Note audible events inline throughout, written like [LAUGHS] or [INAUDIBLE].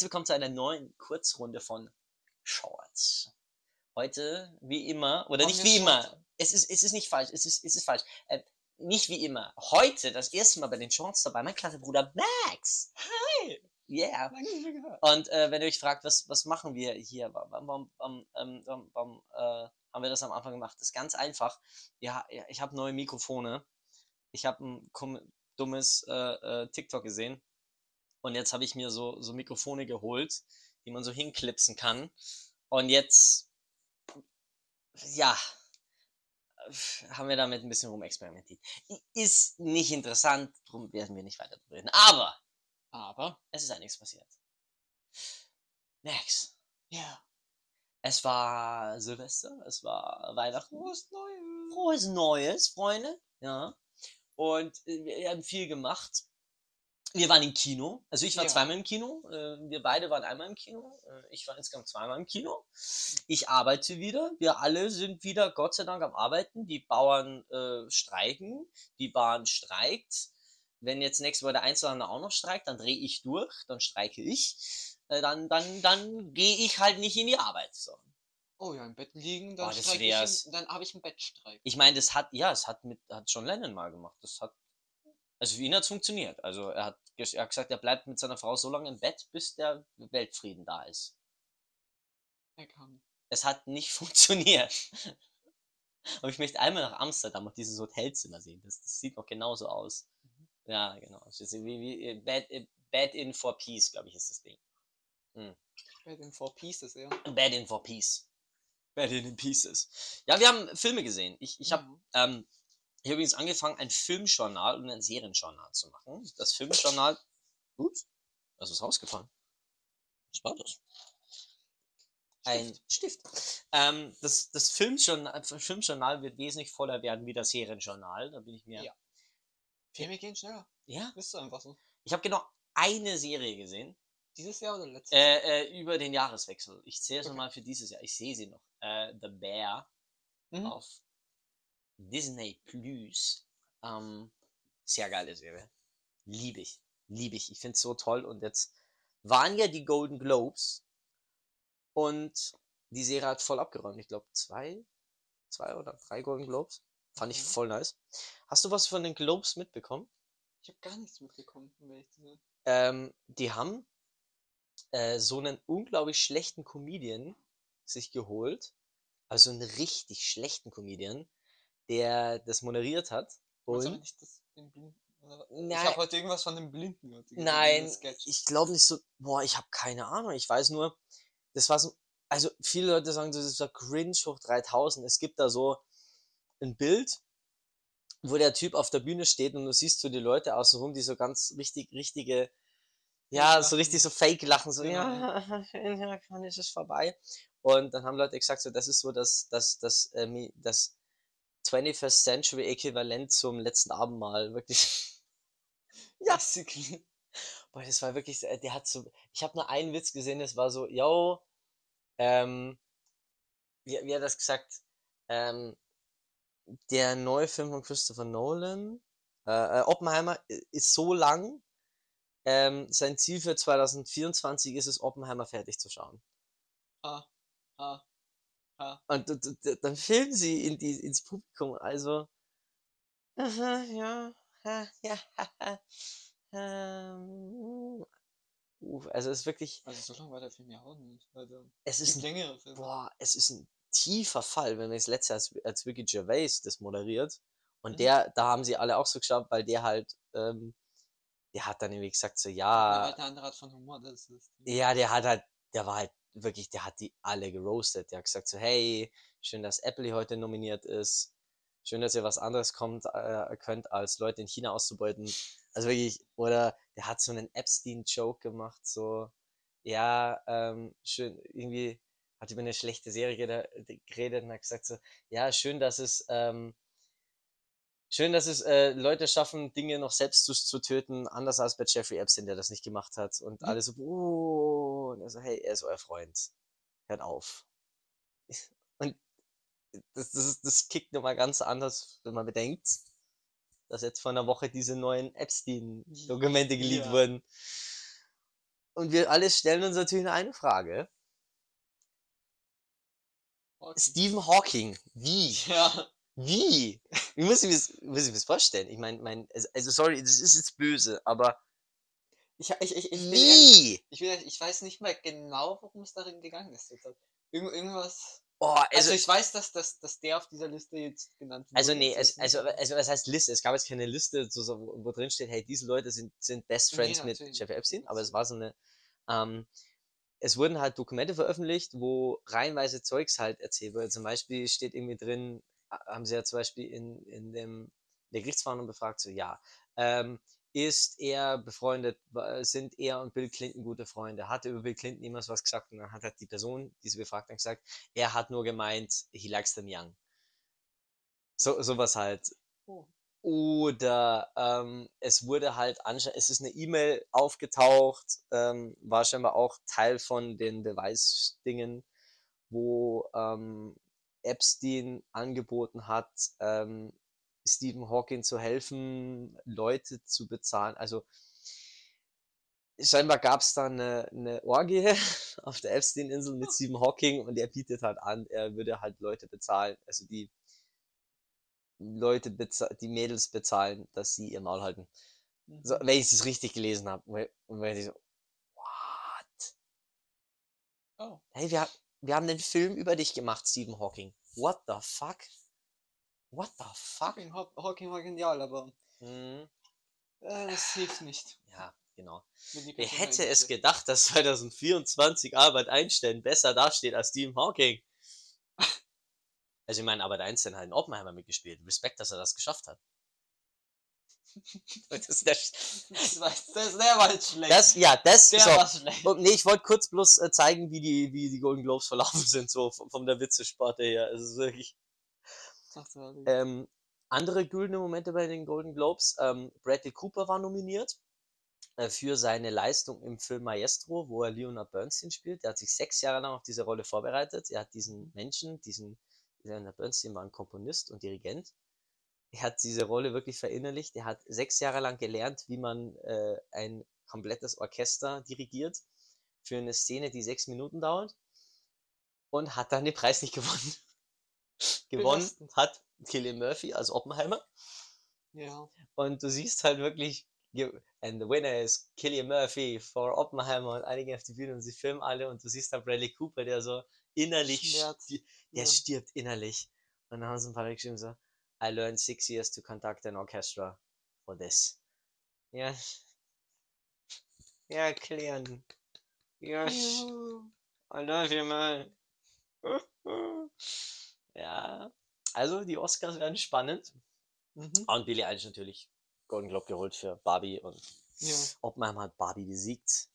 Herzlich willkommen zu einer neuen Kurzrunde von Shorts. Heute, wie immer, oder nicht wie immer, es ist, es ist nicht falsch, es ist, es ist falsch. Äh, nicht wie immer. Heute das erste Mal bei den Shorts dabei, mein kleiner Bruder Max. Hi! Yeah. Und äh, wenn ihr euch fragt, was, was machen wir hier, warum, warum, warum, ähm, warum, warum äh, haben wir das am Anfang gemacht? Das ist ganz einfach. Ja, ich habe neue Mikrofone. Ich habe ein dummes äh, äh, TikTok gesehen. Und jetzt habe ich mir so, so Mikrofone geholt, die man so hinklipsen kann. Und jetzt, ja, haben wir damit ein bisschen rumexperimentiert. Ist nicht interessant, darum werden wir nicht weiter drüber reden. Aber Aber, es ist einiges passiert. Max, ja. es war Silvester, es war Weihnachten. Frohes Neues. Frohes Neues, Freunde. Ja. Und äh, wir haben viel gemacht. Wir waren im Kino. Also ich war Ja. zweimal im Kino. Äh, wir beide waren einmal im Kino. Äh, ich war insgesamt zweimal im Kino. Ich arbeite wieder. Wir alle sind wieder, Gott sei Dank, am Arbeiten. Die Bauern äh, streiken. Die Bahn streikt. Wenn jetzt nächste Woche der Einzelhandel auch noch streikt, dann drehe ich durch, dann streike ich. Äh, dann dann, dann gehe ich halt nicht in die Arbeit. So. Oh ja, im Bett liegen, dann Oh, ich, im- dann habe ich einen Bettstreik. Ich meine, das hat, ja, es hat mit, hat John Lennon mal gemacht. Das hat, also für ihn hat es funktioniert. Also er hat, er hat gesagt, er bleibt mit seiner Frau so lange im Bett, bis der Weltfrieden da ist. Er kam. Es hat nicht [LAUGHS] funktioniert. Aber ich möchte einmal nach Amsterdam und dieses Hotelzimmer sehen. Das, das sieht noch genauso aus. Mhm. Ja, genau. Ist wie, wie äh, Bed, äh, Bed in for Peace, glaube ich, ist das Ding. Bed in Four Pieces, ja. Bed in for Peace. Bed in Pieces. Ja, wir haben Filme gesehen. Ich, ich habe Ja. Ähm, ich habe übrigens angefangen, ein Filmjournal und ein Serienjournal zu machen. Das Filmjournal. Ups, was ist rausgefallen? Was war das? Ein Stift. Ähm, das das Filmjournal, Filmjournal wird wesentlich voller werden wie das Serienjournal. Da bin ich mir. Ja. Filme gehen schneller. ja? Bist du einfach so. Ich habe genau eine Serie gesehen Dieses Jahr oder letztes? äh, äh, über den Jahreswechsel. Ich zähle es Okay. mal für dieses Jahr. Ich sehe sie noch. Äh, The Bear Mhm. auf Disney Plus. Ähm, sehr geile Serie. Liebe ich. Liebe ich. Ich finde es so toll. Und jetzt waren ja die Golden Globes. Und die Serie hat voll abgeräumt. Ich glaube, zwei, zwei oder drei Golden Globes. Fand ich Okay. voll nice. Hast du was von den Globes mitbekommen? Ich habe gar nichts mitbekommen, um ehrlich zu sein. Ähm, die haben äh, so einen unglaublich schlechten Comedian sich geholt. Also einen richtig schlechten Comedian, der das moderiert hat. Und nicht das, den Blinden? oder- Ich Nein. habe heute irgendwas von dem Blinden gehört. Nein, ich glaube nicht so. Boah, ich habe keine Ahnung. Ich weiß nur, das war so. Also viele Leute sagen, so, das war cringe hoch 3000. Es gibt da so ein Bild, wo der Typ auf der Bühne steht und du siehst so die Leute außenrum, die so ganz richtig, richtige, ja, Fake so richtig so fake lachen, so, Genau. [LAUGHS] ja, ja, wann ist es vorbei? Und dann haben Leute gesagt, so, das ist so das, das, das, ähm, das 21st Century Äquivalent zum letzten Abendmahl, wirklich. [LAUGHS] Ja. Basically. [LAUGHS] Boah, das war wirklich, äh, der hat so, ich habe nur einen Witz gesehen, das war so, yo, ähm, wie, wie hat er das gesagt? Ähm, der neue Film von Christopher Nolan, äh, äh, Oppenheimer, ist so lang, ähm, sein Ziel für 2024 ist es, Oppenheimer fertig zu schauen. Ha. Ha. Ha. Und d- d- d- dann filmen sie in die, ins Publikum, also, aha, ja, ha, ja, ähm, uff, also es ist wirklich, Also so lange war der Film ja auch nicht. Also, es ist ein längere Filme. Boah, es ist ein tiefer Fall, wenn man das letzte als, als Ricky Gervais das moderiert. Und Mhm. der, da haben sie alle auch so geschaut, weil der halt, ähm, der hat dann irgendwie gesagt, so, Ja, ja, halt andere Art von Humor, das ist ja, der hat halt, der war halt wirklich, der hat die alle geroastet. Der hat gesagt so, hey, schön, dass Apple heute nominiert ist. Schön, dass ihr was anderes kommt, äh, könnt, als Leute in China auszubeuten. Also wirklich, oder der hat so einen Epstein-Joke gemacht, so, ja, ähm, schön, irgendwie hat über eine schlechte Serie gere- geredet und hat gesagt so, ja, schön, dass es, ähm, schön, dass es äh, Leute schaffen, Dinge noch selbst zu, zu töten, anders als bei Jeffrey Epstein, der das nicht gemacht hat. Und Mhm. alle so, oh, und er so, hey, er ist euer Freund. Hört auf. [LAUGHS] Und das, das, das kickt nochmal ganz anders, wenn man bedenkt, dass jetzt vor einer Woche diese neuen Epstein-Dokumente geleakt Ja. wurden. Und wir alle stellen uns natürlich eine Frage. Okay. Stephen Hawking, wie? Ja. Wie? Wie muss ich mir das, muss ich mir das vorstellen? Ich meine, mein, also, also sorry, das ist jetzt böse, aber Ich, ich, ich, ich, bin ehrlich, wie? ich, ehrlich, ich weiß nicht mehr genau, worum es darin gegangen ist. Irgend, irgendwas. Oh, Also, also, ich weiß, dass, dass, dass der auf dieser Liste jetzt genannt wurde. also nee, also, nicht. also was heißt Liste? Es gab jetzt keine Liste, so, so, wo, wo drin steht, hey, diese Leute sind, sind Best Nee, Friends mit natürlich. Jeffrey Epstein, aber es war so eine, ähm, es wurden halt Dokumente veröffentlicht, wo reihenweise Zeugs halt erzählt wurde. Zum Beispiel steht irgendwie drin, haben sie ja zum Beispiel in, in dem, in der Gerichtsverhandlung befragt, so ja, ähm, ist er befreundet, sind er und Bill Clinton gute Freunde? Hat er über Bill Clinton jemals was gesagt? Und dann hat halt die Person, die sie befragt hat, gesagt, er hat nur gemeint, he likes them young. So, sowas halt. Oh. Oder ähm, es wurde halt anscheinend, es ist eine E-Mail aufgetaucht, ähm, war scheinbar auch Teil von den Beweisdingen, wo ähm, Epstein angeboten hat, ähm, Stephen Hawking zu helfen, Leute zu bezahlen. Also scheinbar gab es da eine, eine Orgie [LAUGHS] auf der Epstein-Insel mit Stephen Hawking und er bietet halt an, er würde halt Leute bezahlen, also die Leute, die Mädels bezahlen, dass sie ihr Maul halten. So, Mhm. wenn ich es richtig gelesen habe. Und wenn ich so, what? Oh. Hey, wir, wir haben einen Film über dich gemacht, Stephen Hawking. What the fuck? What the fuck? Hawking, Haw- Hawking war genial, aber Mhm. äh, das hilft nicht. Ja, genau. Wer hätte es gedacht, dass 2024 Albert Einstein besser dasteht als Stephen Hawking? [LAUGHS] Also ich meine, Albert Einstein hat in Oppenheimer mitgespielt. Respekt, dass er das geschafft hat. [LAUGHS] Das, ist der, Das, war, das, der war jetzt schlecht. das, ja, das, der so. war schlecht. Und nee, ich wollte kurz bloß äh, zeigen, wie die, wie die Golden Globes verlaufen [LAUGHS] sind, so von, von der Witzesparte her. Es ist wirklich. Ach. Ähm, andere güldene Momente bei den Golden Globes. Ähm, Bradley Cooper war nominiert äh, für seine Leistung im Film Maestro, wo er Leonard Bernstein spielt. Der hat sich sechs Jahre lang auf diese Rolle vorbereitet. Er hat diesen Menschen, diesen Leonard Bernstein war ein Komponist und Dirigent. Er hat diese Rolle wirklich verinnerlicht. Er hat sechs Jahre lang gelernt, wie man äh, ein komplettes Orchester dirigiert für eine Szene, die sechs Minuten dauert und hat dann den Preis nicht gewonnen. [LAUGHS] gewonnen Belastend. hat Cillian Murphy als Oppenheimer ja. und du siehst halt wirklich and the winner is Cillian Murphy for Oppenheimer und einige auf die Bühne und sie filmen alle und du siehst dann Bradley Cooper, der so innerlich Schmerz. der ja. stirbt innerlich und dann haben sie ein paar Leute geschrieben so I learned six years to conduct an orchestra for this. Ja. Ja. Ja, Juhu. I love you, man. [LAUGHS] ja. Also, die Oscars werden spannend. Mhm. Und Billie Eilish natürlich Golden Globe geholt für Barbie und Ja. Oppenheimer hat Barbie besiegt.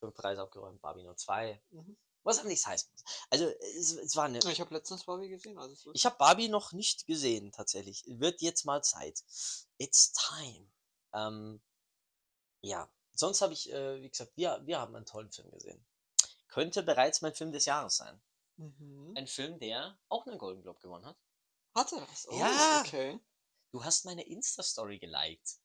Fünf Preise abgeräumt, Barbie nur zwei. Mhm. Was aber nichts heißen muss. Also, es, es war eine. Ich habe letztens Barbie gesehen, also so. Ich habe Barbie noch nicht gesehen, tatsächlich. Wird jetzt mal Zeit. It's time. Ähm, ja, sonst habe ich, äh, wie gesagt, wir, wir haben einen tollen Film gesehen. Könnte bereits mein Film des Jahres sein. Mhm. Ein Film, der auch einen Golden Globe gewonnen hat. Hatte das? Oh, Ja. Okay. Du hast meine Insta-Story geliked.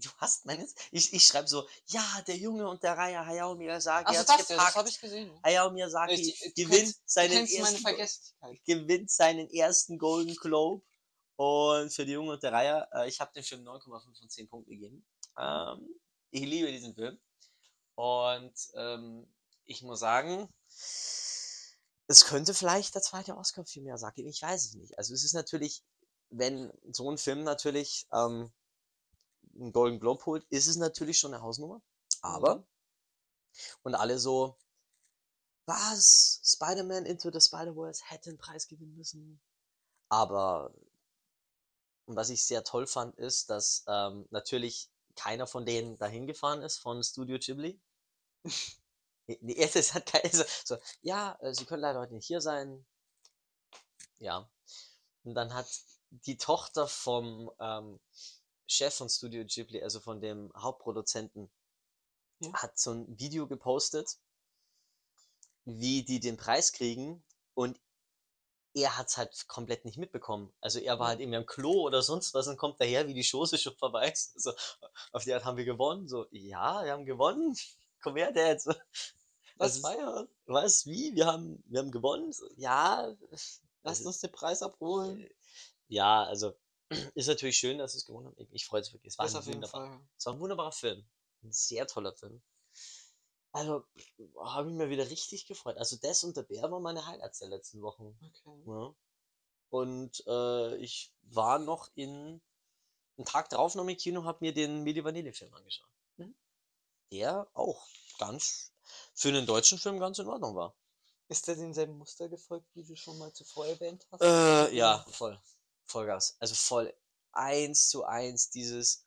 Du hast meine. Ich, ich schreibe so, ja, der Junge und der Reihe Hayao Miyazaki Also das, ja, das gepackt. habe ich gesehen. Hayao Miyazaki Ich- du gewinnt, Du seinen ersten, gewinnt seinen ersten Golden Globe. Und für die Junge und der Reihe, äh, ich habe dem Film 9,5 von 10 Punkten gegeben. Ähm, ich liebe diesen Film. Und ähm, ich muss sagen, es könnte vielleicht der zweite Oscar für Miyazaki, ich weiß es nicht. Also es ist natürlich, wenn so ein Film natürlich ähm, einen Golden Globe holt, ist es natürlich schon eine Hausnummer. Aber, Mhm. und alle so, was? Spider-Man Into the Spider-Verse hätte einen Preis gewinnen müssen. Aber, und was ich sehr toll fand, ist, dass ähm, natürlich keiner von denen dahin gefahren ist von Studio Ghibli. [LAUGHS] Nee, es hat keiner so, so, ja, äh, sie können leider heute nicht hier sein. Ja. Und dann hat die Tochter vom ähm, Chef von Studio Ghibli, also von dem Hauptproduzenten, Ja. hat so ein Video gepostet, wie die den Preis kriegen und er hat's halt komplett nicht mitbekommen. Also er war halt irgendwie am Klo oder sonst was und kommt daher, wie die Chose schon vorbei ist. [LAUGHS] So, auf die Art haben wir gewonnen. So, ja, wir haben gewonnen. [LAUGHS] Komm her, Dad. So, Was ist- feiern? was, wie? Wir haben, wir haben gewonnen? So, ja. Lass Also, uns den Preis abholen. ja, also ist natürlich schön, dass es gewonnen hat. Ich freue mich wirklich. Es war Das ein wunderbar, es war ein wunderbarer Film. Ein sehr toller Film. Also, habe ich mir wieder richtig gefreut. Also, das und der Bär waren meine Highlights der letzten Wochen. Okay. Ja. Und äh, ich war noch in, einen Tag drauf noch im Kino, habe mir den Milli Vanilli Film angeschaut. Mhm. Der auch ganz, für einen deutschen Film ganz in Ordnung war. Ist der demselben Muster gefolgt, wie du schon mal zuvor erwähnt hast? Äh, ja, voll. Vollgas. Also voll eins zu eins dieses.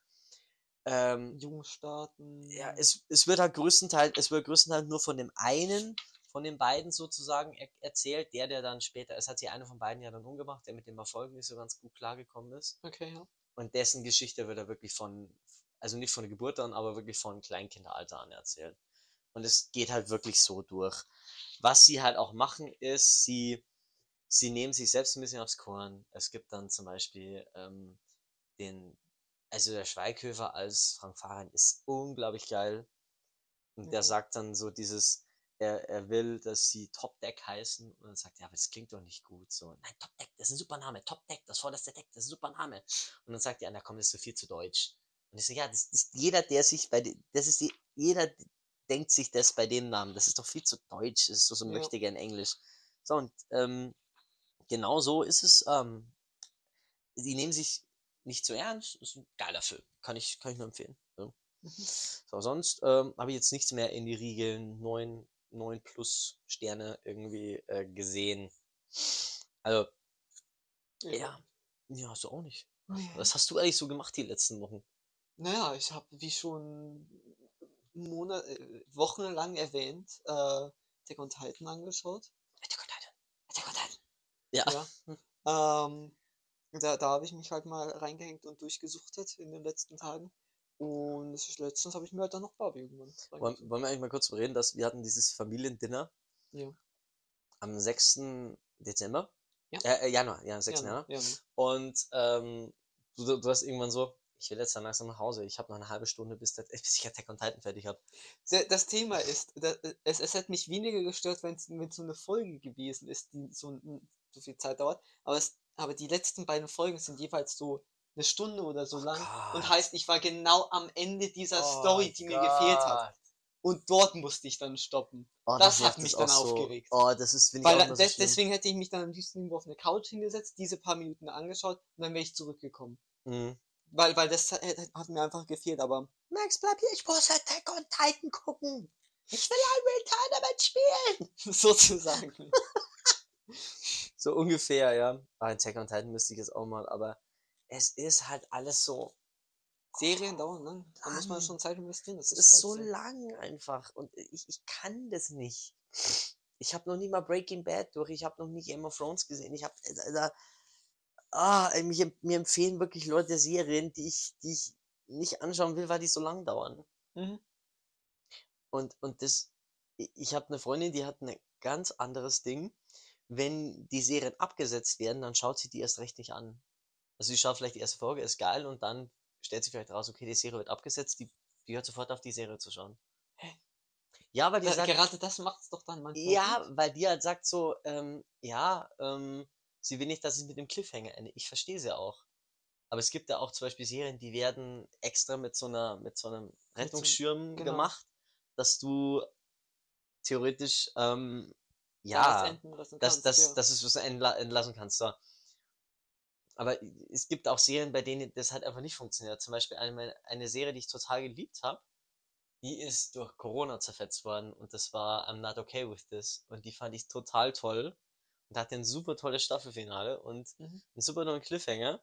Ähm, Jung starten. ja, es, es wird halt größtenteils, es wird größtenteils nur von dem einen, von den beiden sozusagen er, erzählt, der, der dann später, es hat sich einer von beiden ja dann umgebracht, der mit dem Erfolg nicht so ganz gut klargekommen ist. Okay, ja. Und dessen Geschichte wird er wirklich von, also nicht von der Geburt an, aber wirklich von Kleinkinderalter an erzählt. Und es geht halt wirklich so durch. Was sie halt auch machen, ist, sie, sie nehmen sich selbst ein bisschen aufs Korn. Es gibt dann zum Beispiel ähm, den, also der Schweighöfer als Frank Fahrein ist unglaublich geil. Und der Mhm. sagt dann so dieses, er, er will, dass sie Top Deck heißen. Und dann sagt er, aber das klingt doch nicht gut. So, nein, Top Deck, das ist ein super Name. Top Deck, das vorderste Deck, das ist ein super Name. Und dann sagt er, na komm, das ist so viel zu deutsch. Und ich so, ja, das, das, jeder, der sich bei, das ist die, jeder denkt sich das bei dem Namen. Das ist doch viel zu deutsch. Das ist so, so Ja. möchte gern Englisch. So, und ähm, genau so ist es. Ähm, die nehmen sich nicht zu ernst. Ist ein geiler Film. Kann ich, kann ich nur empfehlen. Ja. [LAUGHS] Mhm. So, sonst ähm, habe ich jetzt nichts mehr in die Riegeln 9, 9 plus Sterne irgendwie äh, gesehen. Also, ja. Ja, hast du auch nicht. Oh ja. Was hast du eigentlich so gemacht die letzten Wochen? Naja, ich habe, wie schon Monat, äh, wochenlang erwähnt, äh, Attack on Titan angeschaut. Attack on Titan. Attack on Titan. Ja. Ja. Ähm, da da habe ich mich halt mal reingehängt und durchgesuchtet in den letzten Tagen. Und das letztens habe ich mir halt dann noch Barbie irgendwann Wollen, wollen wir eigentlich mal kurz drüber reden, dass wir hatten dieses Familiendinner Ja. am 6. Dezember. Ja. Äh, äh, Januar, ja, 6. Ja, Januar. ja, ne. Und ähm, du, du- hast irgendwann so, ich will jetzt dann langsam nach Hause. Ich habe noch eine halbe Stunde, bis, das, [LAUGHS] bis ich Attack on Titan fertig habe. Das Thema ist, da- es, es hat mich weniger gestört, wenn es so eine Folge gewesen ist, die so, n- so viel Zeit dauert. Aber, es, aber die letzten beiden Folgen sind jeweils so eine Stunde oder so lang. Und Gott. heißt, ich war genau am Ende dieser Story, die mir gefehlt hat. Und dort musste ich dann stoppen. Oh, Das hat mich dann so. aufgeregt. Oh, das ist, finde ich Weil auch so deswegen hätte ich mich dann am liebsten irgendwo auf eine Couch hingesetzt, diese paar Minuten angeschaut und dann wäre ich zurückgekommen. Mhm. Weil, weil das hat, hat mir einfach gefehlt, aber Max, bleib hier, ich muss Attack on Titan gucken. Ich will ein Tournament spielen. [LAUGHS] sozusagen. [LAUGHS] So ungefähr, ja. Ah, Attack on Titan müsste ich jetzt auch mal, aber es ist halt alles so, Serien dauern lang. Da muss man schon Zeit investieren. Das ist, ist halt so lang einfach und ich, ich kann das nicht. Ich habe noch nie mal Breaking Bad durch, ich habe noch nie Game of Thrones gesehen. Ich habe da, ah, mich, mir empfehlen wirklich Leute Serien, die ich, die ich nicht anschauen will, weil die so lang dauern. Mhm. Und, und das, ich habe eine Freundin, die hat ein ganz anderes Ding. Wenn die Serien abgesetzt werden, dann schaut sie die erst recht nicht an. Also sie schaut vielleicht die erste Folge, ist geil und dann stellt sie vielleicht raus, okay, die Serie wird abgesetzt, die, die hört sofort auf die Serie zu schauen. Hä? Ja, weil die Da, sagt, gerade das macht's doch dann manchmal. ja, gut. weil die halt sagt so, ähm, ja, ähm, sie will nicht, dass es mit dem Cliffhanger endet. Ich verstehe sie auch. Aber es gibt ja auch zum Beispiel Serien, die werden extra mit so einer, mit so einem Rettungsschirm genau. gemacht, dass du theoretisch, ähm, ja, enden lassen dass, kannst, dass, ja. dass es was entla entlassen kannst. So. Aber es gibt auch Serien, bei denen das halt einfach nicht funktioniert. Zum Beispiel eine, eine Serie, die ich total geliebt habe, die ist durch Corona zerfetzt worden und das war I'm Not Okay With This. Und die fand ich total toll und hatte ein super tolles Staffelfinale und Mhm. einen super neuen Cliffhanger.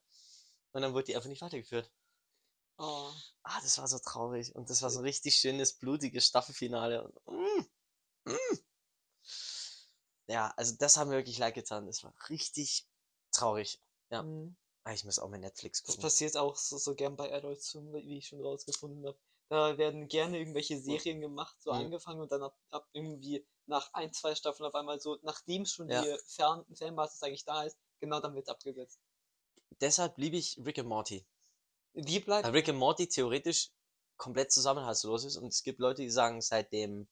Und dann wurde die einfach nicht weitergeführt. Oh. Ah, das war so traurig. Und das war so ein richtig schönes, blutiges Staffelfinale. Und, mm, mm. Ja, also das haben wir wirklich leid getan. Das war richtig traurig. Ja. Mhm. Ah, ich muss auch mal Netflix Das gucken. passiert auch so, so gern bei Adult Swim, wie ich schon rausgefunden habe. Da werden gerne irgendwelche Serien gemacht, so Mhm. angefangen und dann ab, ab irgendwie nach ein, zwei Staffeln auf einmal so, nachdem schon Ja. die Fern Fanbasis eigentlich da ist, genau dann wird abgesetzt. Deshalb liebe ich Rick and Morty. Die bleibt. Weil Rick and Morty theoretisch komplett zusammenhaltslos ist und es gibt Leute, die sagen, seitdem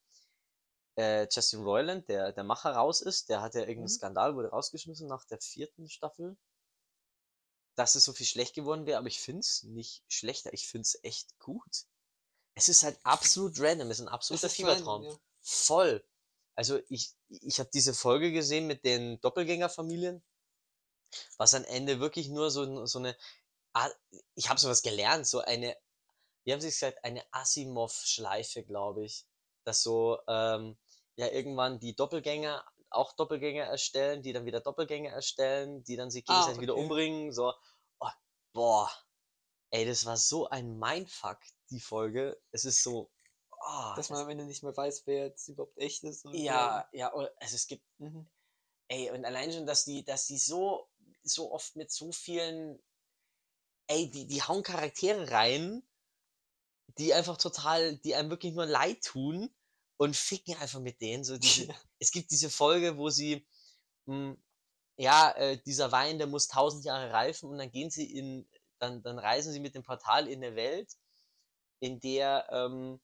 äh, Justin Roiland, der, der Macher, raus ist, der hat ja irgendeinen Mhm. Skandal, wurde rausgeschmissen nach der vierten Staffel, dass es so viel schlecht geworden wäre, aber ich finde es nicht schlechter, ich finde es echt gut. Es ist halt absolut random, es ist ein absoluter ist Fiebertraum. random, ja. Voll. Also ich, ich habe diese Folge gesehen mit den Doppelgängerfamilien, was am Ende wirklich nur so, so eine, ich habe sowas gelernt, so eine, wie haben sie gesagt, eine Asimov-Schleife, glaube ich. Dass so, ähm, ja, irgendwann die Doppelgänger auch Doppelgänger erstellen, die dann wieder Doppelgänger erstellen, die dann sich Ah, gegenseitig wieder okay. umbringen, so, oh, boah, ey, das war so ein Mindfuck, die Folge. Es ist so, oh, Dass man am Ende nicht mehr weiß, wer jetzt überhaupt echt ist. und wer- ja, ja, also es gibt Mhm. Ey, und allein schon, dass die, dass die so, so oft mit so vielen, ey, die, die hauen Charaktere rein, die einfach total, die einem wirklich nur leid tun und ficken einfach mit denen. So diese, [LAUGHS] es gibt diese Folge, wo sie, mh, ja, äh, dieser Wein, der muss tausend Jahre reifen und dann gehen sie in, dann, dann reisen sie mit dem Portal in eine Welt, in der ähm,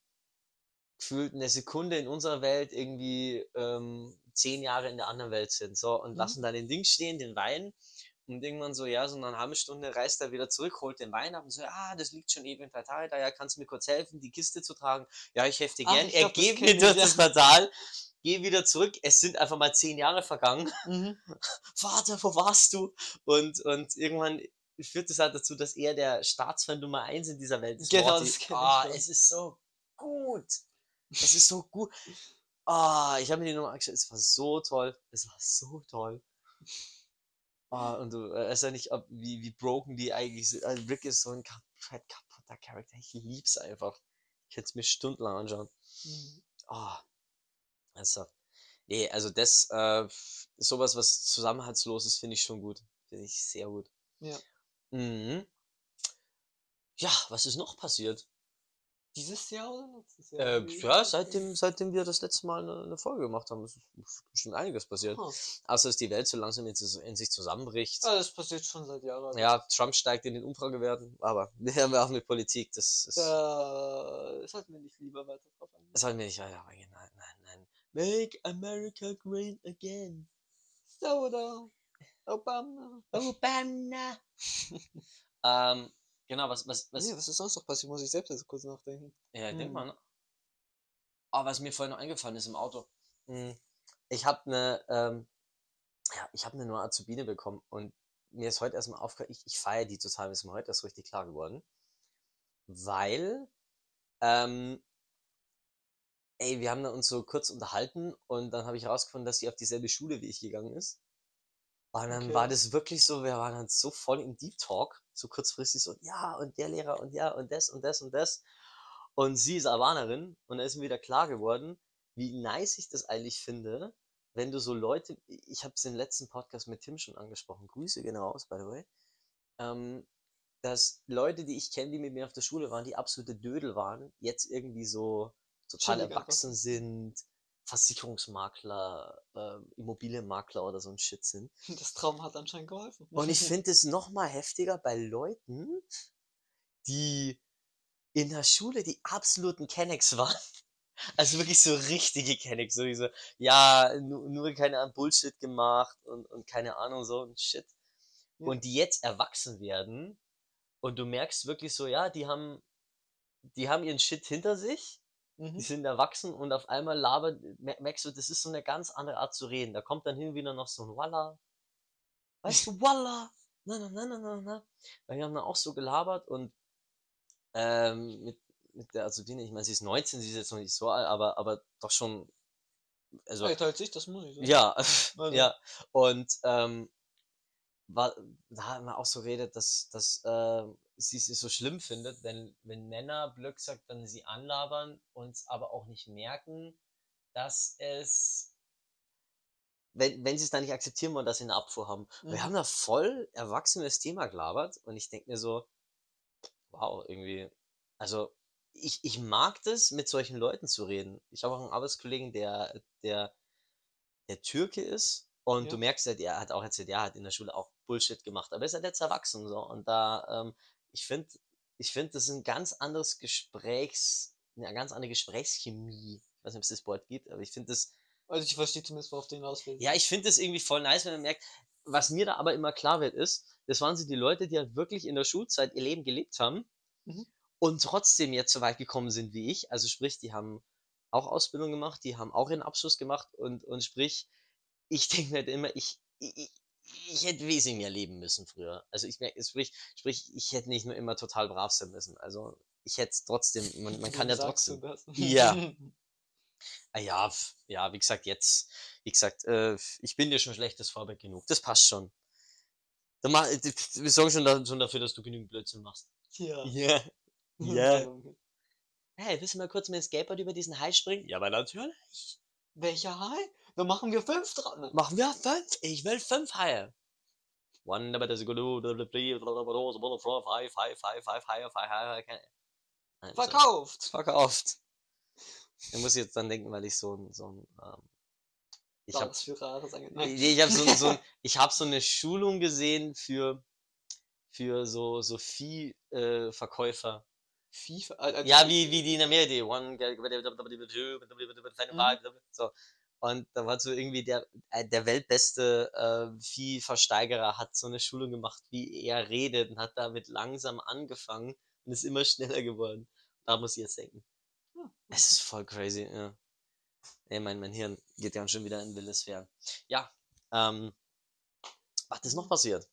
gefühlt eine Sekunde in unserer Welt irgendwie ähm, zehn Jahre in der anderen Welt sind. So, und Mhm. lassen dann den Ding stehen, den Wein. Und irgendwann so, ja, so nach einer halben Stunde reist er wieder zurück, holt den Wein ab und so, ah, das liegt schon eben im Portal, da ja, kannst du mir kurz helfen, die Kiste zu tragen? Ja, ich helfe dir gern. er geht mir durch das Portal, geh wieder zurück. Es sind einfach mal zehn Jahre vergangen. Mhm. [LAUGHS] Vater, wo warst du? Und, und irgendwann führt es halt dazu, dass er der Staatsfan Nummer eins in dieser Welt ist. Genau, das Ah, es ist so gut. Es ist so gut. Ah, ich habe mir die Nummer angeschaut. Es war so toll. Es war so toll. Ah, und du äh, weißt ja nicht, ob, wie, wie broken die eigentlich sind. Also Rick ist so ein komplett kaputter Charakter. Ich lieb's einfach. Ich hätte es mir stundenlang anschauen. Mhm. Ah, also, nee, also das, äh, sowas, was zusammenhaltslos ist, finde ich schon gut. Finde ich sehr gut. Ja. Mhm. Ja, was ist noch passiert? Dieses Jahr oder letztes Jahr? Äh, ja, seitdem, seitdem wir das letzte Mal eine, eine Folge gemacht haben, ist bestimmt einiges passiert. Außer dass die Welt so langsam in, sich- in sich zusammenbricht. Ah, das passiert schon seit Jahren. Ja, Trump steigt in den Umfragewerten, aber [LAUGHS] wir haben ja auch mit Politik, das ist. Da sollten wir nicht lieber weiter drauf eingehen. Das sollten wir nicht weiter eingehen. Nein, nein, nein. Make America great again. So, oder? Obama. Obama. [LAUGHS] ähm, genau, was, was, was, Nee, was ist sonst noch passiert? Muss ich selbst jetzt kurz nachdenken. Ja, ich denk Hm. mal, ne? Aber was mir vorhin noch eingefallen ist im Auto. hm, Ich habe eine, ähm, ja, ich habe eine neue Azubine bekommen und mir ist heute erstmal aufgefallen, ich, ich feiere die total, mir ist mir heute erst richtig klar geworden. Weil, ähm, ey, wir haben uns so kurz unterhalten und dann habe ich herausgefunden, dass sie auf dieselbe Schule wie ich gegangen ist. Und dann Okay. war das wirklich so, wir waren dann so voll im Deep Talk, so kurzfristig so, ja, und der Lehrer und ja, und das und das und das. Und sie ist Albanerin und da ist mir wieder klar geworden, wie nice ich das eigentlich finde, wenn du so Leute, ich habe es im letzten Podcast mit Tim schon angesprochen, Grüße gehen raus, by the way, ähm, dass Leute, die ich kenne, die mit mir auf der Schule waren, die absolute Dödel waren, jetzt irgendwie so total Chillig einfach. erwachsen sind, Versicherungsmakler, äh, Immobilienmakler oder so ein Shit sind. [LAUGHS] Das Traum hat anscheinend geholfen. Und ich [LAUGHS] finde es noch mal heftiger bei Leuten, die in der Schule die absoluten Kennex waren. [LAUGHS] Also wirklich so richtige Kennex, so diese, ja, nur, nur keine Ahnung, Bullshit gemacht und, und keine Ahnung, so ein Shit. Ja. Und die jetzt erwachsen werden und du merkst wirklich so, ja, die haben, die haben ihren Shit hinter sich, die Mhm. sind erwachsen und auf einmal labert, mer- merkst du, das ist so eine ganz andere Art zu reden. Da kommt dann hin und wieder noch so ein Walla. Weißt du, [LAUGHS] Walla. Na, na, na, na, na, na. Weil wir haben dann auch so gelabert und ähm, mit, mit der Azubine, ich meine, sie ist 19, sie ist jetzt noch nicht so alt, aber, aber doch schon, also, Älter als ich, das muss ich sagen. ja, [LAUGHS] Also. ja. Und ähm, war, da haben wir auch so redet, dass, dass äh, sie es so schlimm findet, wenn, wenn Männer blöd sagt, dann sie anlabern und aber auch nicht merken, dass es, wenn, wenn sie es dann nicht akzeptieren wollen, dass sie eine Abfuhr haben. Wir Mhm. haben da voll erwachsenes Thema gelabert und ich denke mir so, wow, irgendwie, also ich, ich mag das, mit solchen Leuten zu reden. Ich habe auch einen Arbeitskollegen, der, der der Türke ist und du Ja. merkst halt, er hat auch erzählt, er hat in der Schule auch Bullshit gemacht, aber er ist halt jetzt erwachsen so und da, ähm, ich finde, ich finde, das ist ein ganz anderes Gesprächs, eine ganz andere Gesprächschemie. Ich weiß nicht, ob es das Wort gibt, aber ich finde das, Also ich verstehe zumindest, worauf du hinaus willst. ja, ich finde das irgendwie voll nice, wenn man merkt, was mir da aber immer klar wird, ist, das waren so die Leute, die halt wirklich in der Schulzeit ihr Leben gelebt haben Mhm. und trotzdem jetzt so weit gekommen sind wie ich. Also sprich, die haben auch Ausbildung gemacht, die haben auch ihren Abschluss gemacht und, und sprich, ich [LAUGHS] denke mir halt immer, ich, ich, ich- hätte wesentlich mehr leben müssen früher. Also ich merke, sprich, sprich, ich hätte nicht nur immer total brav sein müssen. Also ich hätte es trotzdem, man, man kann ja trotzdem. das? [LAUGHS] Ja. Ah ja, ja, wie gesagt, jetzt, wie gesagt, äh, ich bin dir schon schlechtes Vorbild genug. Das passt schon. Da mach, wir sorgen schon, da, schon dafür, dass du genügend Blödsinn machst. ja. [LAUGHS] Ja. [LAUGHS] Ja. Ja. Hey, willst du mal kurz mit dem Skateboard über diesen Hai springen? Ja, aber natürlich. Welcher Hai? Da machen wir fünf dran. Machen wir fünf. Ich will fünf Haie. One, but there's a good five, five, five, five, five, Nein, so- Verkauft. Verkauft. Da muss jetzt dann denken, weil ich so ein, so ein, ähm, ich habe ich habe so, so, ich hab so eine Schulung gesehen für, für so, so Viehverkäufer. Äh, äh, Ja, wie, wie die in Amerika, die One, Mhm. so. Und da war so irgendwie der, äh, der weltbeste äh, Viehversteigerer hat so eine Schulung gemacht, wie er redet und hat damit langsam angefangen und ist immer [LAUGHS] schneller geworden. Da muss ich jetzt denken. Ja. Es ist voll crazy, ja. Ey, mein, mein Hirn geht ja schon wieder in wilde Sphären. Ja, ähm, was ist noch passiert?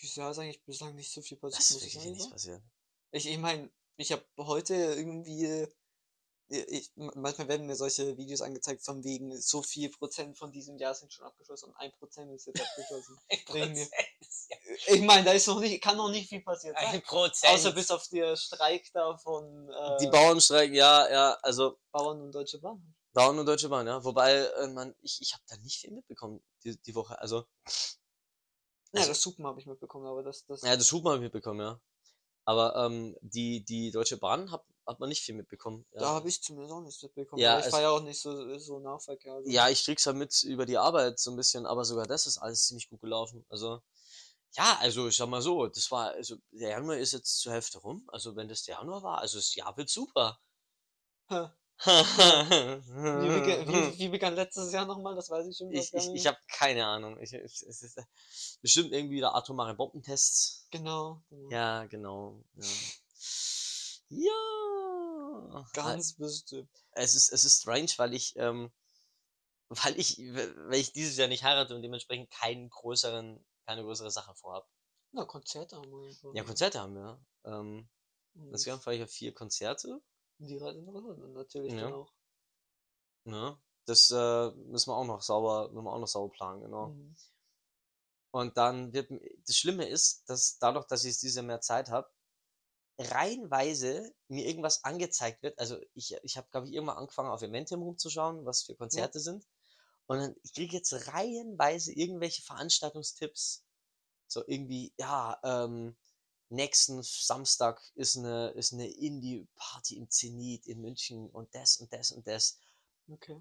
Ja, ist eigentlich bislang nicht so viel passiert. Das ist wirklich so. passiert. Ich, ich meine, ich habe heute irgendwie. Äh, Ich, manchmal werden mir solche Videos angezeigt von wegen so viel Prozent von diesem Jahr sind schon abgeschlossen und ein Prozent ist jetzt abgeschlossen. [LAUGHS] Bring mir. Ich meine, da ist noch nicht, kann noch nicht viel passiert sein. Ein Prozent. Außer bis auf der Streik da von äh, die Bauern streiken, ja, ja, also Bauern und Deutsche Bahn. Bauern und Deutsche Bahn, ja. Wobei, äh, man, ich, ich habe da nicht viel mitbekommen die, die Woche. Also, Ja, Also- das Suppen habe ich mitbekommen, aber das, das ja, das Hub mal mitbekommen, ja. Aber ähm, die, die Deutsche Bahn hat, hat man nicht viel mitbekommen. Ja. da habe ich zumindest auch nichts mitbekommen. Ja, ich fahre ja auch nicht so, so Nahverkehr. Also. Ja, ich krieg's ja mit über die Arbeit so ein bisschen, aber sogar das ist alles ziemlich gut gelaufen. Also, ja, also ich sag mal so, das war, also der Januar ist jetzt zur Hälfte rum. Also wenn das der Januar war, also das Jahr wird super. Ha. wie, begann, wie, [LAUGHS] wie begann letztes Jahr nochmal? Das weiß ich schon. ich ich, nicht ich habe keine Ahnung. Ich, es ist bestimmt irgendwie wieder atomare Bombentests. Genau. genau. Ja, genau. Ja. Ja. Ganz bestimmt. es ist, es ist strange, weil ich, ähm, weil ich, weil ich dieses Jahr nicht heirate und dementsprechend keinen größeren, keine größere Sache vorhab. Na, Konzerte haben wir. einfach. Ja, Konzerte haben wir. Ähm, Mhm. insgesamt fahre ich auf vier Konzerte. Die Reise nach Holland natürlich Ja. dann auch. Ne? Das äh, müssen wir auch noch sauber, müssen wir auch noch sauber planen, genau. Mhm. Und dann wird, das Schlimme ist, dass dadurch, dass ich jetzt dieses Jahr mehr Zeit habe, reihenweise mir irgendwas angezeigt wird. Also ich, ich habe, glaube ich, irgendwann angefangen, auf Eventim rumzuschauen, was für Konzerte sind. Und dann, ich kriege jetzt reihenweise irgendwelche Veranstaltungstipps. So irgendwie, ja, ähm, nächsten Samstag ist eine, ist eine Indie-Party im Zenit in München und das und das und das. Okay.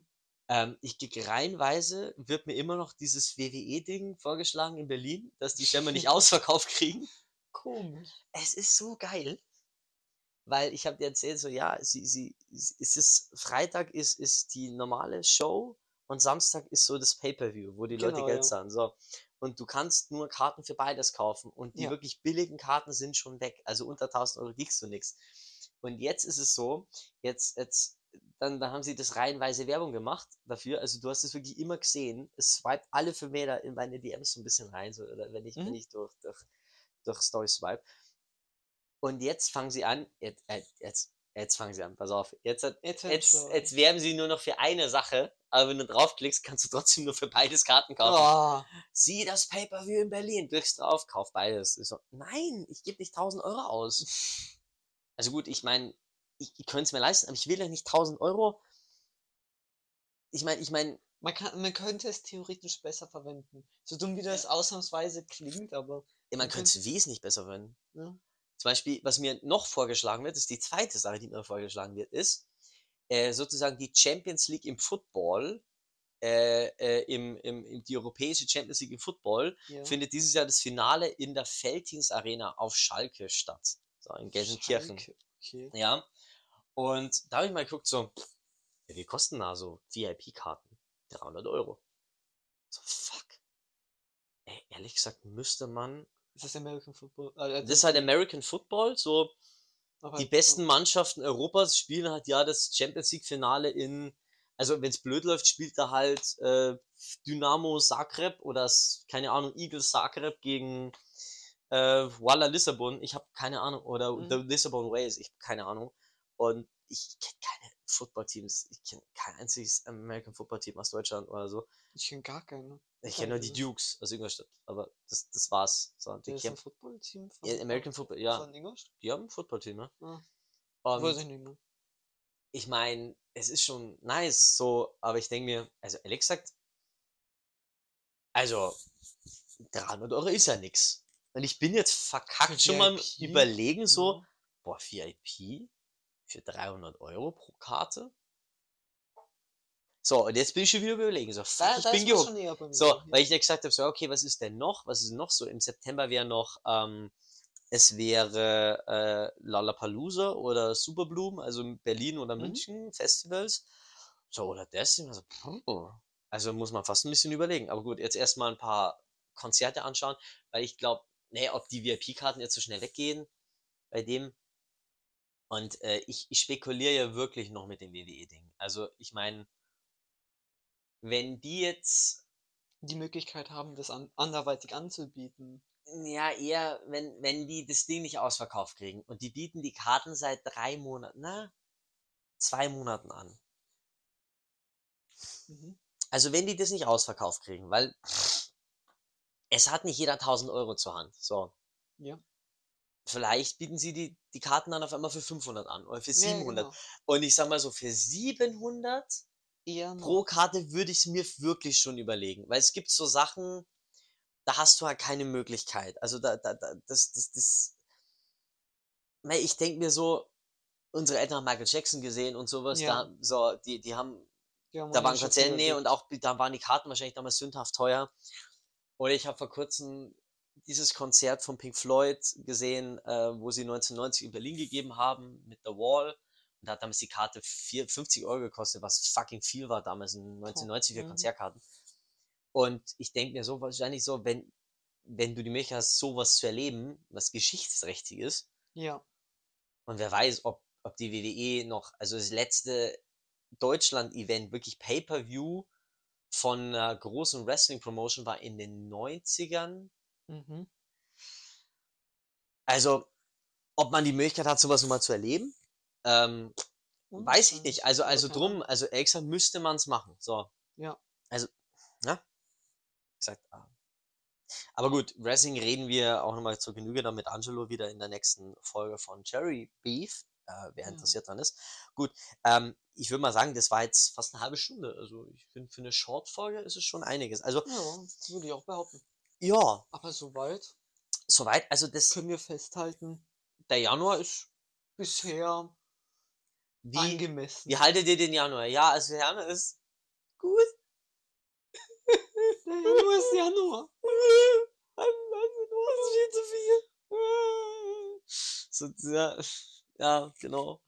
Ähm, ich gehe reihenweise, wird mir immer noch dieses WWE-Ding vorgeschlagen in Berlin, dass die Stämme nicht [LAUGHS] ausverkauft kriegen. Komisch. Es ist so geil, weil ich habe dir erzählt, so ja, sie, sie, sie- es ist Freitag ist, ist die normale Show und Samstag ist so das Pay-per-View, wo die Leute Genau, Geld ja. zahlen. So. Und du kannst nur Karten für beides kaufen und die Ja. wirklich billigen Karten sind schon weg. Also unter 1000 Euro kriegst du nichts. Und jetzt ist es so, jetzt, jetzt, dann, dann haben sie das reihenweise Werbung gemacht dafür. Also du hast es wirklich immer gesehen. Es swiped alle für da in meine DMs so ein bisschen rein, so, oder wenn ich, wenn Mhm. ich durch, durch, durch Story swipe. Und jetzt fangen sie an, jetzt, äh, jetzt, jetzt fangen sie an, pass auf. Jetzt, Jetzt, jetzt, jetzt werben sie nur noch für eine Sache, aber wenn du draufklickst, kannst du trotzdem nur für beides Karten kaufen. Ah, Sieh das Pay-Per-View in Berlin, drückst drauf, kauf beides. Ich so, nein, ich gebe nicht 1000 Euro aus. [LAUGHS] Also gut, ich meine, ich, ich könnte es mir leisten, aber ich will ja nicht 1000 Euro. Ich meine, ich meine, man, kann, man könnte es theoretisch besser verwenden. So dumm wie das ausnahmsweise klingt, aber. Man Okay. könnte es wesentlich besser verwenden. Ja. Zum Beispiel, was mir noch vorgeschlagen wird, ist die zweite Sache, die mir vorgeschlagen wird, ist äh, sozusagen die Champions League im Football äh, äh, im, im, die europäische Champions League im Football Ja. findet dieses Jahr das Finale in der Feldins Arena auf Schalke statt. So, in Gelsenkirchen. Schalke, Okay. Ja. Und da habe ich mal geguckt, so, wie kosten da so VIP-Karten? 300 Euro. So, fuck. Ey, ehrlich gesagt, müsste man. Ist das American Football? Äh, Das ist halt American Football, so aber- die besten Mannschaften Europas spielen halt ja das Champions League-Finale in. Also, wenn es blöd läuft, spielt da halt äh, Dynamo Zagreb oder keine Ahnung, Eagles Zagreb gegen äh, Walla Lissabon. Ich habe keine Ahnung. Oder Mhm. The Lissabon Rays, ich habe keine Ahnung. Und ich kenne keine Footballteams. Ich kenne kein einziges American Football-Team aus Deutschland oder so. Ich kenne gar keinen. Ich kenne nur die Keine. Dukes aus Ingolstadt. Aber das, das war's. So, die ist ein Footballteam von, Ja, American Football, ja. von Ingolstadt? Die haben ein Footballteam, ne? Ah. Und Weiß ich nicht mehr. ich meine, es ist schon nice, so, aber ich denke mir, also ehrlich gesagt, also 300 Euro ist ja nix. Und ich bin jetzt verkackt Für schon mal VIP? überlegen, so, Ja. boah, VIP für 300 Euro pro Karte? So, und jetzt bin ich schon wieder überlegen, so, fuck, ich bin gehuckt. So, ja. weil ich dir gesagt habe, so, okay, was ist denn noch? Was ist noch so? Im September wäre noch, ähm, es wäre äh, Lollapalooza oder Superblumen, also in Berlin oder Mhm. München Festivals. So, oder das. Also, also muss man fast ein bisschen überlegen. Aber gut, jetzt erstmal ein paar Konzerte anschauen, weil ich glaube, nee, ob die VIP-Karten jetzt so schnell weggehen bei dem. Und äh, ich, ich spekuliere ja wirklich noch mit dem WWE-Ding. Also, ich meine, wenn die jetzt die Möglichkeit haben, das an, anderweitig anzubieten. Ja, eher, wenn, wenn die das Ding nicht ausverkauft kriegen und die bieten die Karten seit drei Monaten, na, zwei Monaten an. Mhm. Also wenn die das nicht ausverkauft kriegen, weil es hat nicht jeder 1000 Euro zur Hand. So, Ja. Vielleicht bieten sie die, die Karten dann auf einmal für 500 an oder für Ja, 700. genau. Und ich sag mal so, für 700 Eher noch. pro Karte würde ich es mir wirklich schon überlegen, weil es gibt so Sachen, da hast du halt keine Möglichkeit. Also da, da, da das, das, das, ich denke mir so, unsere Eltern haben Michael Jackson gesehen und sowas, Ja. da, so, die, die haben, Die haben da waren überlegt. und auch, da waren die Karten wahrscheinlich damals sündhaft teuer. Oder ich habe vor kurzem dieses Konzert von Pink Floyd gesehen, äh, wo sie 1990 in Berlin gegeben haben mit The Wall. Und da hat damals die Karte vier, 50 Euro gekostet, was fucking viel war damals in 1990 für mhm. Konzertkarten. Und ich denke mir so wahrscheinlich so, wenn, wenn du die Möglichkeit hast, sowas zu erleben, was geschichtsträchtig ist, Ja. und wer weiß, ob, ob die WWE noch, also das letzte Deutschland-Event, wirklich Pay-Per-View von einer großen Wrestling-Promotion war in den 90ern. Mhm. Also, ob man die Möglichkeit hat, sowas nochmal zu erleben, ähm, Und, weiß ich nicht. Also, also keine drum, also extra müsste man es machen. So. Ja. Also, ja. Wie gesagt, ah. aber gut, Wrestling reden wir auch nochmal zur Genüge dann mit Angelo wieder in der nächsten Folge von Cherry Beef, äh, wer interessiert dran ist. Gut, ähm, ich würde mal sagen, das war jetzt fast eine halbe Stunde. Also ich finde, für eine Short-Folge ist es schon einiges. Also, Ja, würde ich auch behaupten. Ja, Aber soweit soweit. Also das, können wir festhalten, der Januar ist bisher wie, angemessen. wie haltet ihr den Januar? Ja, also der Januar ist gut. Der Januar ist Januar. [LAUGHS] Das ist viel zu viel. So, ja, ja, genau.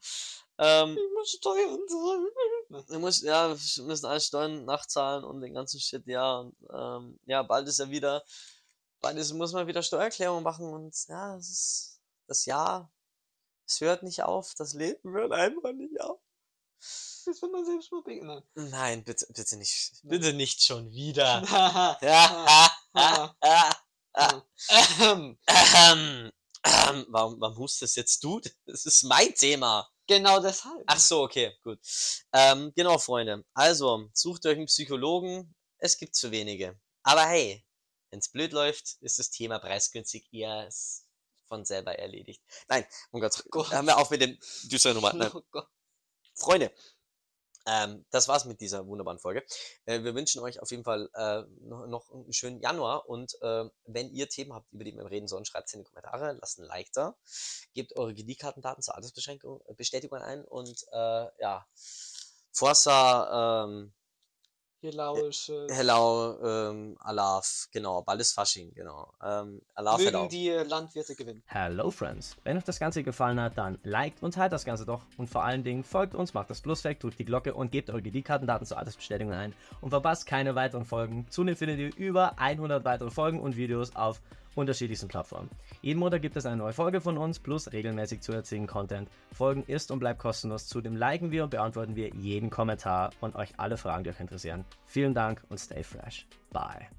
Ähm, Ich muss Steuern zahlen. Du musst, ja, wir müssen alle Steuern nachzahlen und den ganzen Shit, ja. Und, ähm, ja, bald ist ja wieder, bald ist, muss man wieder Steuererklärung machen und ja, es ist das Jahr, es hört nicht auf, das Leben hört einfach nicht auf. Das will man selbst mal Nein. Nein, bitte, bitte nicht, bitte nicht schon wieder. [LAUGHS] [LAUGHS] Ähm, Ähm, ähm, warum, warum hustest jetzt du? Das ist mein Thema. Genau deshalb. Ach so, okay, gut. Ähm, genau, Freunde. Also, sucht euch einen Psychologen. Es gibt zu wenige. Aber hey, wenn es blöd läuft, ist das Thema preisgünstig eher von selber erledigt. Nein, um Gott, Gott. haben wir auf mit dem düsteren Nummer. [LAUGHS] Oh. Freunde, ähm, das war's mit dieser wunderbaren Folge. Äh, wir wünschen euch auf jeden Fall äh, noch, noch einen schönen Januar und äh, wenn ihr Themen habt, über die wir reden sollen, schreibt es in die Kommentare, lasst ein Like da, gebt eure Kreditkartendaten zur Altersbeschränkung, äh, ein und äh, ja, Forza, ähm, Helauische. Hello, ähm, Alaf, genau, bald ist Fasching, genau. Ähm, Alaf, Hello. Mögen die Landwirte gewinnen. Hello Friends. Wenn euch das Ganze gefallen hat, dann liked und teilt das Ganze doch. Und vor allen Dingen folgt uns, macht das Plus weg, drückt die Glocke und gebt eure Kreditkartendaten zur Altersbestätigung ein. Und verpasst keine weiteren Folgen. Zudem findet ihr über 100 weitere Folgen und Videos auf unterschiedlichsten Plattformen. Jeden Monat gibt es eine neue Folge von uns plus regelmäßig zusätzlichen Content. Folgen ist und bleibt kostenlos. Zudem liken wir und beantworten wir jeden Kommentar und euch alle Fragen, die euch interessieren. Vielen Dank und stay fresh. Bye.